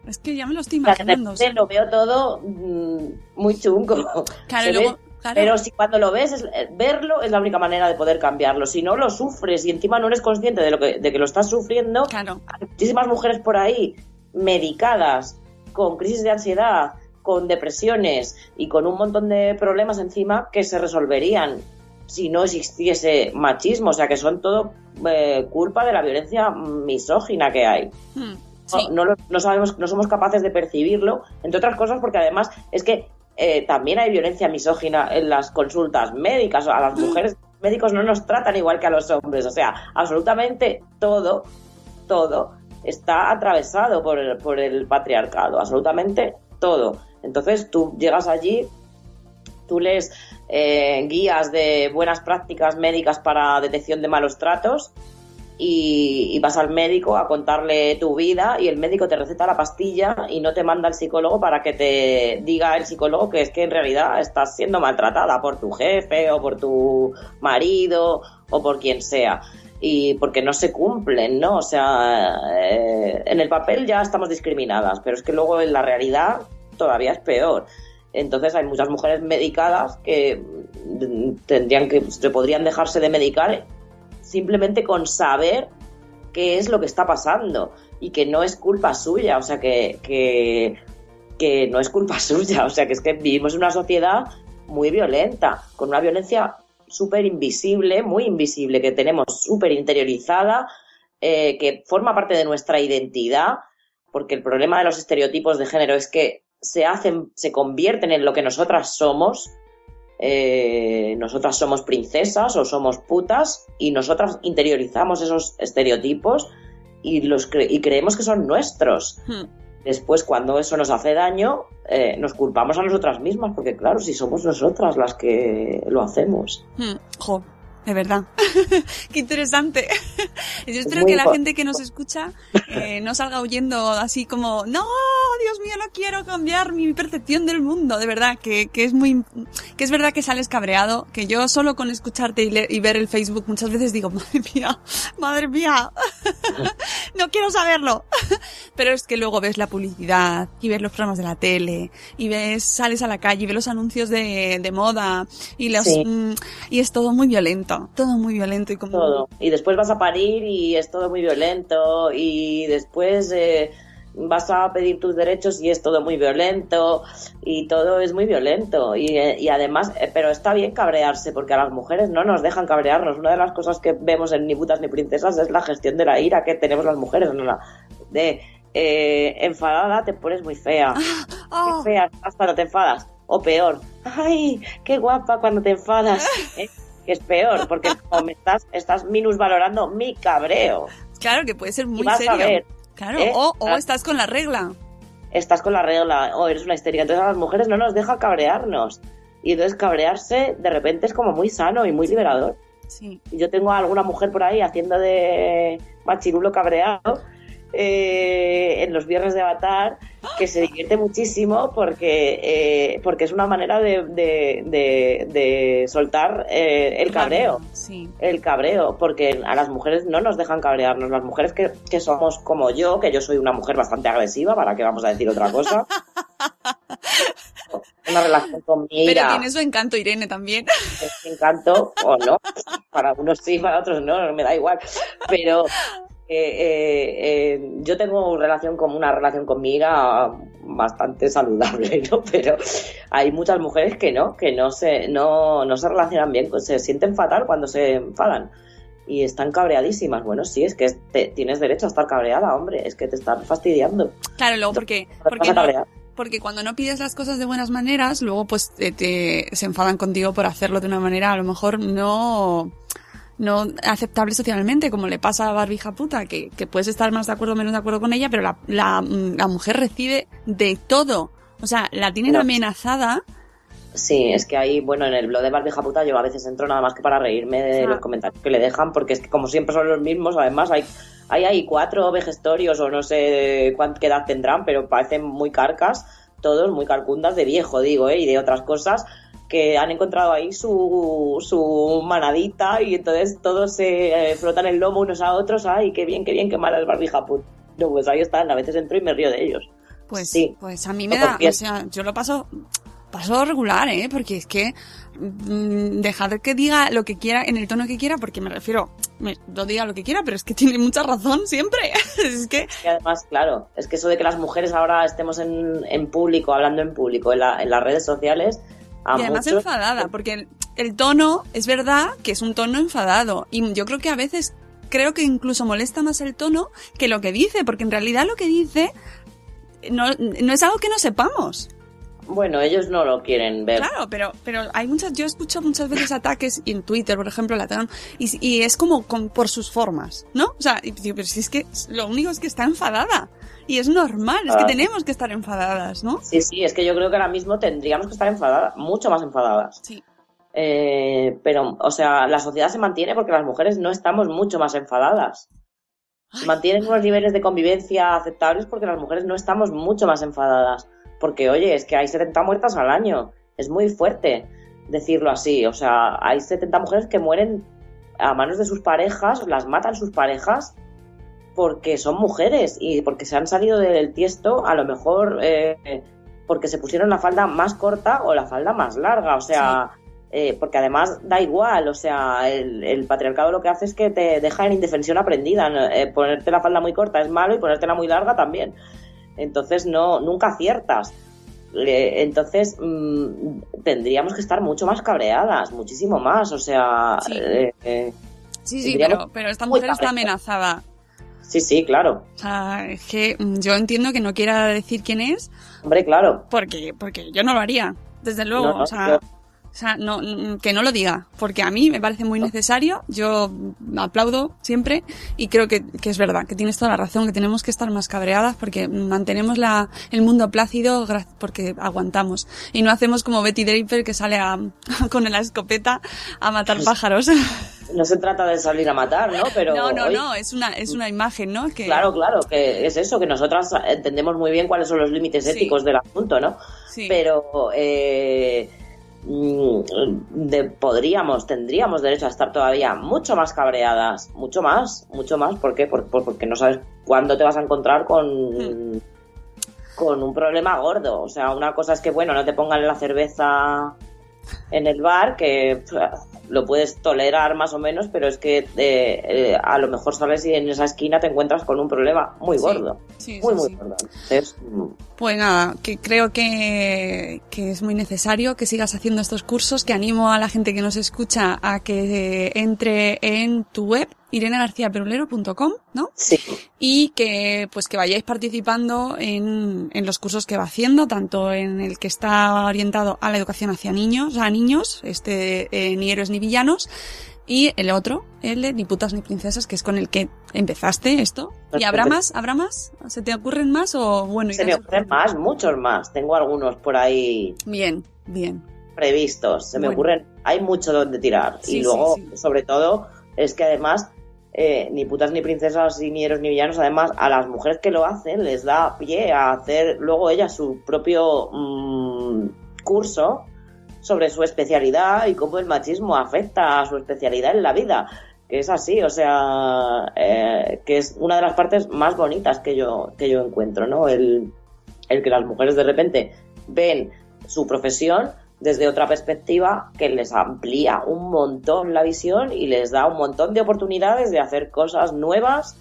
Es que ya me lo estoy o sea, imaginando. repente lo veo todo mm, muy chungo. Claro, y luego, ve- claro. Pero si cuando lo ves, es- eh, verlo es la única manera de poder cambiarlo. Si no lo sufres y encima no eres consciente de, lo que, de que lo estás sufriendo, Claro. hay muchísimas mujeres por ahí medicadas, con crisis de ansiedad, con depresiones y con un montón de problemas encima que se resolverían si no existiese machismo. O sea, que son todo eh, culpa de la violencia misógina que hay. Hmm. No, lo- no sabemos, no somos capaces de percibirlo, entre otras cosas porque además es que eh, también hay violencia misógina en las consultas médicas. A las mujeres médicos no nos tratan igual que a los hombres. O sea, absolutamente todo, todo está atravesado por el, por el patriarcado. Absolutamente todo. Entonces tú llegas allí, tú lees eh, guías de buenas prácticas médicas para detección de malos tratos y, vas al médico a contarle tu vida y el médico te receta la pastilla y no te manda al psicólogo para que te diga el psicólogo que es que en realidad estás siendo maltratada por tu jefe o por tu marido o por quien sea y porque no se cumplen, ¿no? O sea, eh, en el papel ya estamos discriminadas, pero es que luego en la realidad todavía es peor. Entonces hay muchas mujeres medicadas que tendrían que se podrían dejarse de medicar simplemente con saber qué es lo que está pasando y que no es culpa suya, o sea que, que, no es culpa <laughs> suya, o sea que es que vivimos en una sociedad muy violenta, con una violencia súper invisible, muy invisible, que tenemos súper interiorizada, eh, que forma parte de nuestra identidad, porque el problema de los estereotipos de género es que se hacen, se convierten en lo que nosotras somos. Eh, nosotras somos princesas o somos putas y nosotras interiorizamos esos estereotipos y los cre- y creemos que son nuestros. Hmm. Después, cuando eso nos hace daño, eh, nos culpamos a nosotras mismas, porque claro, si somos nosotras las que lo hacemos. Hmm, Jo, de verdad. <laughs> Qué interesante. Yo espero muy que la gente que nos escucha eh, no salga huyendo así como, no, Dios mío, no quiero cambiar mi percepción del mundo. De verdad, que, que es muy, que es verdad que sales cabreado, que yo solo con escucharte y, y ver el Facebook muchas veces digo, <laughs> madre mía, madre mía, <laughs> no quiero saberlo. Pero es que luego ves la publicidad y ves los programas de la tele y ves, sales a la calle y ves los anuncios de, de moda y los, Sí. mm, y es todo muy violento, todo muy violento y como todo. Y después vas a parir y es todo muy violento. Y después eh, vas a pedir tus derechos y es todo muy violento y todo es muy violento y, eh, y además, eh, pero está bien cabrearse porque a las mujeres no nos dejan cabrearnos. Una de las cosas que vemos en Ni putas ni princesas es la gestión de la ira que tenemos las mujeres, ¿no? De eh, enfadada te pones muy fea, Oh, Qué fea estás cuando te enfadas o peor, ay, qué guapa cuando te enfadas. ¿eh? <laughs> Que es peor, porque <laughs> como me estás, estás minusvalorando mi cabreo. claro que puede ser muy serio. a ver, Claro, ¿eh? o, o Ah. estás con la regla. estás con la regla o eres una histérica. Entonces a las mujeres no nos deja cabrearnos. Y entonces cabrearse de repente es como muy sano y muy liberador. Sí. Y Yo tengo a alguna mujer por ahí haciendo de machirulo cabreado eh, en los viernes de Avatar que se divierte muchísimo porque, eh, porque es una manera de, de, de- de soltar eh, el cabreo. Sí. El cabreo, porque a las mujeres no nos dejan cabrearnos. Las mujeres que, que somos como yo, que yo soy una mujer bastante agresiva, ¿para qué vamos a decir otra cosa? <laughs> Una relación con mi Pero tiene su encanto, Irene, también. es encanto, o no. Para unos sí, para otros no, me da igual. Pero eh, eh, eh, yo tengo relación con una relación con mi bastante saludable, <laughs> ¿no? Pero hay muchas mujeres que no, que no se, no, no se relacionan bien, se sienten fatal cuando se enfadan. Y están cabreadísimas. Bueno, sí, es que te- tienes derecho a estar cabreada, hombre. Es que te están fastidiando. Claro, luego porque, porque, no- porque cuando no pides las cosas de buenas maneras, luego pues te, te- se enfadan contigo por hacerlo de una manera a lo mejor no no aceptable socialmente, como le pasa a Barbija puta, que, que puedes estar más de acuerdo o menos de acuerdo con ella, pero la, la, la mujer recibe de todo. O sea, la tienen No. amenazada. Sí, es que ahí, bueno, en el blog de Barbija Puta yo a veces entro nada más que para reírme de Ah. los comentarios que le dejan, porque es que como siempre son los mismos, además hay, hay ahí cuatro vejestorios o no sé cuánta edad tendrán, pero parecen muy carcas, todos muy carcundas de viejo, digo, ¿eh? y de otras cosas que han encontrado ahí su, su manadita y entonces todos se eh, frotan el lomo unos a otros, ay, qué bien, qué bien, qué mala es Barbija Puta. No, pues ahí están, a veces entro y me río de ellos. Pues, Sí. pues a mí me da, o sea, yo lo paso, paso regular, ¿eh? Porque es que mm, dejad que diga lo que quiera en el tono que quiera, porque me refiero, me, no diga lo que quiera, pero es que tiene mucha razón siempre. <laughs> es que, Y además, claro, es que eso de que las mujeres ahora estemos en, en público, hablando en público, en, la- en las redes sociales, a y además muchos- enfadada, porque el, el tono, es verdad que es un tono enfadado, y yo creo que a veces, creo que incluso molesta más el tono que lo que dice, porque en realidad lo que dice no, no es algo que no sepamos. Bueno, ellos no lo quieren ver. Claro, pero, pero hay muchas, yo escucho muchas veces <laughs> ataques en Twitter, por ejemplo, la y, y es como con- por sus formas, ¿no? O sea, y pero si es que lo único es que está enfadada. Y es normal, es que Ah. tenemos que estar enfadadas, ¿no? Sí, sí, es que yo creo que ahora mismo tendríamos que estar enfadadas, mucho más enfadadas. Sí. Eh, pero, o sea, la sociedad se mantiene porque las mujeres no estamos mucho más enfadadas. Se mantienen unos niveles de convivencia aceptables porque las mujeres no estamos mucho más enfadadas. Porque, oye, es que hay 70 muertas al año. Es muy fuerte decirlo así. O sea, hay 70 mujeres que mueren a manos de sus parejas, las matan sus parejas porque son mujeres y porque se han salido del tiesto, a lo mejor eh, porque se pusieron la falda más corta o la falda más larga. O sea, eh, porque además da igual, o sea, el, el patriarcado lo que hace es que te deja en indefensión aprendida. Eh, ponerte la falda muy corta es malo y ponértela muy larga también. Entonces no, nunca aciertas. Entonces mm, tendríamos que estar mucho más cabreadas, muchísimo más. O sea, Sí. eh, eh, Sí, sí, pero, pero esta mujer está amenazada. sí, sí, claro. O sea, es que mm, yo entiendo que no quiera decir quién es, Hombre, claro. porque, porque yo no lo haría, desde luego. No, no, o sea, yo- o sea no, mm, que no lo diga, porque a mí me parece muy necesario, yo aplaudo siempre y creo que, que es verdad, que tienes toda la razón, que tenemos que estar más cabreadas porque mantenemos la, el mundo plácido porque aguantamos y no hacemos como Betty Draper que sale a, <laughs> con la escopeta a matar pájaros. <laughs> No se trata de salir a matar, ¿no? Pero no, no, no, es una, es una imagen, ¿no? Que, Claro, claro, que es eso, que nosotras entendemos muy bien cuáles son los límites Sí. éticos del asunto, ¿no? Sí. Pero eh, de- podríamos, tendríamos derecho a estar todavía mucho más cabreadas, mucho más, mucho más. ¿Por qué? Por- por- porque no sabes cuándo te vas a encontrar con, Hmm. con un problema gordo. O sea, una cosa es que, bueno, no te pongan la cerveza en el bar, que lo puedes tolerar más o menos, pero es que eh, eh, a lo mejor sales y en esa esquina te encuentras con un problema muy Sí, gordo. sí, muy, sí, muy gordo. Entonces, mm, Pues nada, que creo que, que es muy necesario que sigas haciendo estos cursos, que animo a la gente que nos escucha a que eh, entre en tu web, irenegarciaperulero.com, ¿no? sí, Y que pues que vayáis participando en, en los cursos que va haciendo, tanto en el que está orientado a la educación hacia niños, a niños, este eh, ni héroes ni villanos, y el otro, el de ni putas ni princesas, que es con el que empezaste esto. ¿Y habrá más? ¿Habrá más? ¿Se te ocurren más o bueno? se me ocurren más, muchos más. Tengo algunos por ahí Bien, bien. previstos. Se me ocurren, hay mucho donde tirar. Sí, y luego, sí, sí. sobre todo, es que además, eh, ni putas ni princesas, ni héroes ni villanos, además, a las mujeres que lo hacen les da pie a hacer luego ellas su propio mm, curso sobre su especialidad y cómo el machismo afecta a su especialidad en la vida. Que es así, o sea, eh, que es una de las partes más bonitas que yo, que yo encuentro, ¿no? El, el que las mujeres de repente ven su profesión desde otra perspectiva que les amplía un montón la visión y les da un montón de oportunidades de hacer cosas nuevas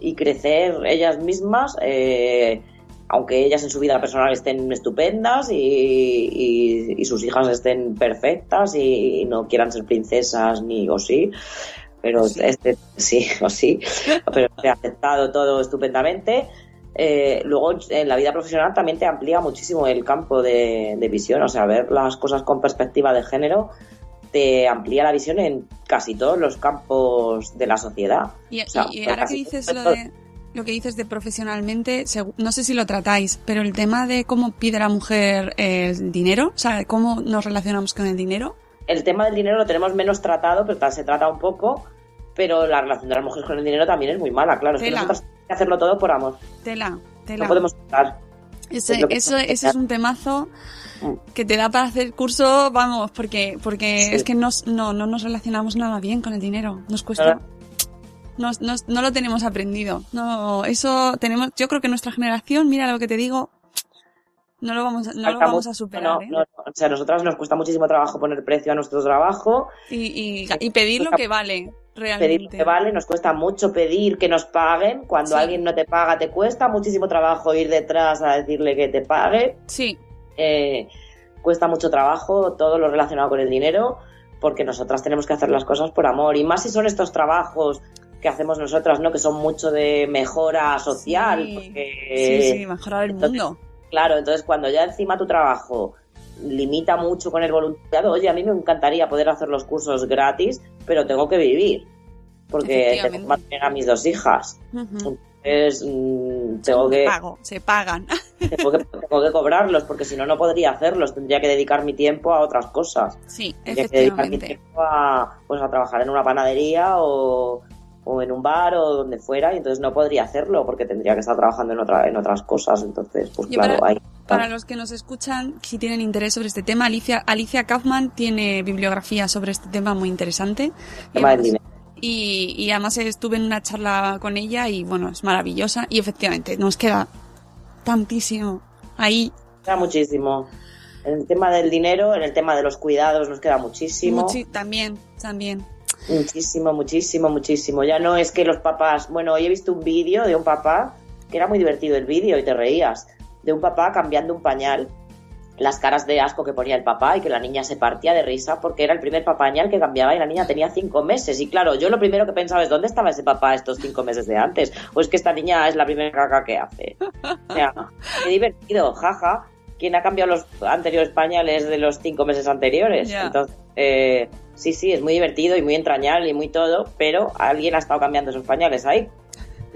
y crecer ellas mismas, eh, aunque ellas en su vida personal estén estupendas y, y- y sus hijas estén perfectas y, no quieran ser princesas ni o sí, pero Sí. este sí <laughs> o sí, pero se ha aceptado todo estupendamente. Eh, luego en la vida profesional también te amplía muchísimo el campo de, de visión, o sea, ver las cosas con perspectiva de género te amplía la visión en casi todos los campos de la sociedad. Y, O sea, y- y pues ahora que dices lo de lo que dices de profesionalmente, no sé si lo tratáis, pero el tema de cómo pide la mujer el dinero, o sea, cómo nos relacionamos con el dinero, El tema del dinero lo tenemos menos tratado, pero se trata un poco, pero la relación de las mujeres con el dinero también es muy mala, claro. Es que nosotros que hacerlo todo por amor. tela, tela. No podemos estar. Ese, es eso, es un temazo Mm. que te da para hacer curso, vamos, porque, porque Sí. es que nos, no, no nos relacionamos nada bien con el dinero. Nos cuesta. Nos, nos- no lo tenemos aprendido. No, eso tenemos, yo creo que nuestra generación, mira lo que te digo, no lo vamos, a- no lo vamos a superar, no, ¿eh? no. O sea, a nosotras nos cuesta muchísimo trabajo poner precio a nuestro trabajo, Y, y, y pedir lo que vale, realmente. pedir lo que vale, nos cuesta mucho pedir que nos paguen. Cuando Sí. alguien no te paga, te cuesta muchísimo trabajo ir detrás a decirle que te pague. Sí, Eh, cuesta mucho trabajo todo lo relacionado con el dinero, porque nosotras tenemos que hacer las cosas por amor. Y más si son estos trabajos que hacemos nosotras, ¿no? Que son mucho de mejora social. Sí, porque, sí, sí, mejorar el entonces, mundo. Claro, entonces cuando ya encima tu trabajo limita mucho con el voluntariado, oye, a mí me encantaría poder hacer los cursos gratis, pero tengo que vivir, porque tengo que mantener a mis dos hijas. Entonces, mm, tengo que, Pago, se pagan. <laughs> tengo que, tengo que cobrarlos, porque si no, no podría hacerlos. Tendría que dedicar mi tiempo a otras cosas. Sí, Tendría que dedicar mi tiempo a, pues, a trabajar en una panadería o, o en un bar o donde fuera, y entonces no podría hacerlo, porque tendría que estar trabajando en, otra, en otras cosas. Entonces, pues Yo claro, para- ahí... Para los que nos escuchan, si tienen interés sobre este tema, Alicia, Alicia Kaufman tiene bibliografía sobre este tema muy interesante. Y tema además-. Y, y además estuve en una charla con ella y bueno, es maravillosa. Y efectivamente, nos queda tantísimo ahí. queda muchísimo. En el tema del dinero, en el tema de los cuidados nos queda muchísimo. Muchi- también, también. Muchísimo, muchísimo, muchísimo. Ya no es que los papás. Bueno, hoy he visto un vídeo de un papá, que era muy divertido el vídeo y te reías, de un papá cambiando un pañal. Las caras de asco que ponía el papá y que la niña se partía de risa porque era el primer pañal que cambiaba y la niña tenía cinco meses. Y claro, yo lo primero que pensaba es: ¿dónde estaba ese papá estos cinco meses de antes? O es que esta niña es la primera caca que hace. O sea, qué divertido, jaja. ¿Quién ha cambiado los anteriores pañales de los cinco meses anteriores? Entonces, eh, sí, sí, es muy divertido y muy entrañable y muy todo, pero alguien ha estado cambiando esos pañales ahí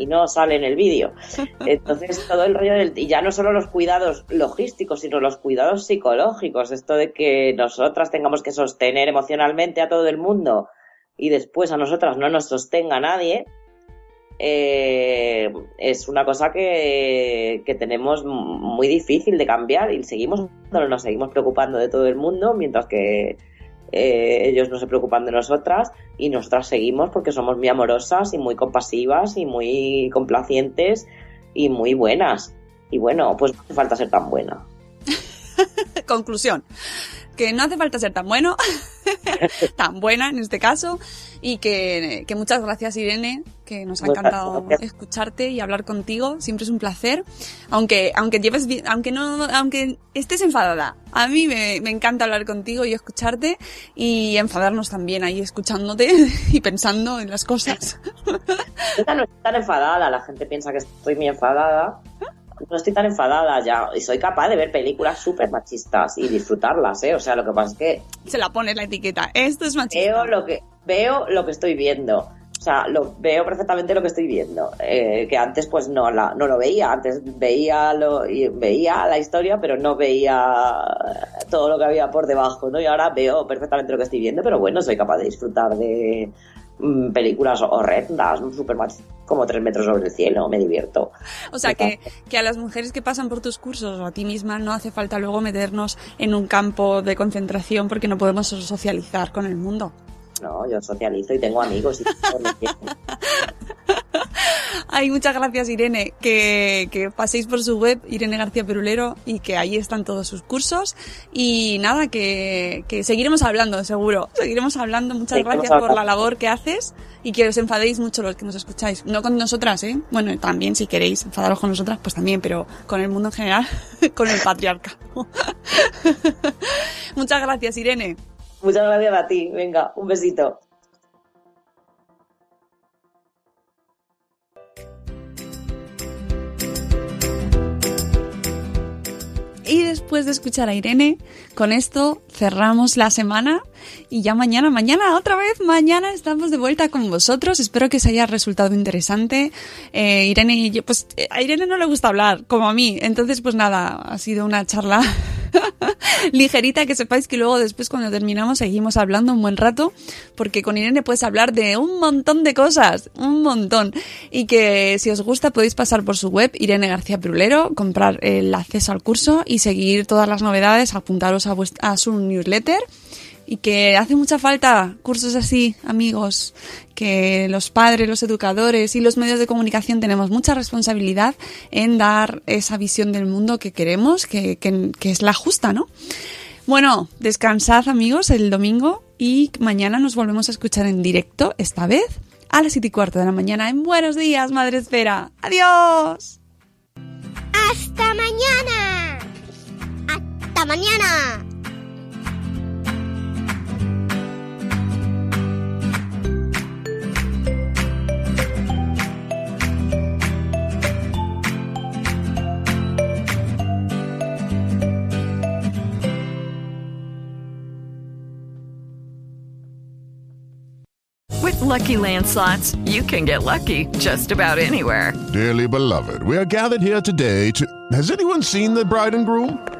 y no sale en el vídeo. <laughs> Entonces, todo el rollo del. Y ya no solo los cuidados logísticos, sino los cuidados psicológicos. Esto de que nosotras tengamos que sostener emocionalmente a todo el mundo y después a nosotras no nos sostenga nadie. eh, es una cosa que, que tenemos muy difícil de cambiar y seguimos nos seguimos preocupando de todo el mundo mientras que eh, ellos no se preocupan de nosotras y nosotras seguimos porque somos muy amorosas y muy compasivas y muy complacientes y muy buenas. Y bueno, pues no hace falta ser tan buena. <laughs> Conclusión, que no hace falta ser tan bueno, <laughs> tan buena en este caso, y que, que muchas gracias Irene, que nos ha encantado escucharte y hablar contigo, siempre es un placer, aunque, aunque lleves, aunque no, aunque estés enfadada, a mí me, me encanta hablar contigo y escucharte, y enfadarnos también ahí escuchándote <laughs> y pensando en las cosas. Yo no estoy tan enfadada, la gente piensa que estoy muy enfadada. No estoy tan enfadada ya y soy capaz de ver películas súper machistas y disfrutarlas, ¿eh? O sea, lo que pasa es que Se la pones la etiqueta, esto es machista. veo lo que veo lo que estoy viendo. O sea, lo veo perfectamente lo que estoy viendo. Eh, que antes pues no la, no lo veía. Antes veía lo veía la historia, pero no veía todo lo que había por debajo, ¿no? Y ahora veo perfectamente lo que estoy viendo, pero bueno, soy capaz de disfrutar de mm, películas horrendas, súper machistas, como tres metros sobre el cielo, me divierto. O sea, que, que a las mujeres que pasan por tus cursos o a ti misma no hace falta luego meternos en un campo de concentración porque no podemos socializar con el mundo. No, yo socializo y tengo amigos y. <laughs> Ay, muchas gracias Irene, que, que paséis por su web, Irene García Perulero, y que ahí están todos sus cursos. Y nada, que, que seguiremos hablando, seguro. Seguiremos hablando. Muchas Seguiremos gracias por la labor que haces y que os enfadéis mucho los que nos escucháis. No con nosotras, ¿eh? Bueno, también si queréis enfadaros con nosotras, pues también, pero con el mundo en general, <laughs> con el patriarcado. <laughs> muchas gracias Irene. Muchas gracias a ti. Venga, un besito. Y después de escuchar a Irene, con esto cerramos la semana y ya mañana, mañana, otra vez, mañana estamos de vuelta con vosotros. Espero que os haya resultado interesante. Eh, Irene y yo, pues eh, a Irene no le gusta hablar, como a mí. Entonces, pues nada, ha sido una charla <laughs> ligerita que sepáis que luego después cuando terminamos seguimos hablando un buen rato porque con Irene puedes hablar de un montón de cosas, un montón y que si os gusta podéis pasar por su web Irene García Prulero, comprar el acceso al curso y seguir todas las novedades, apuntaros a su newsletter y que hace mucha falta cursos así, amigos, que los padres, los educadores y los medios de comunicación tenemos mucha responsabilidad en dar esa visión del mundo que queremos, que, que- es la justa, ¿no? Bueno, descansad amigos el domingo y mañana nos volvemos a escuchar en directo, esta vez a las 7 y cuarto de la mañana en Buenos Días, Madre Esfera. ¡Adiós! ¡Hasta mañana! ¡Hasta mañana! With Lucky Land slots, you can get lucky just about anywhere. Dearly beloved, we are gathered here today to. Has anyone seen the bride and groom?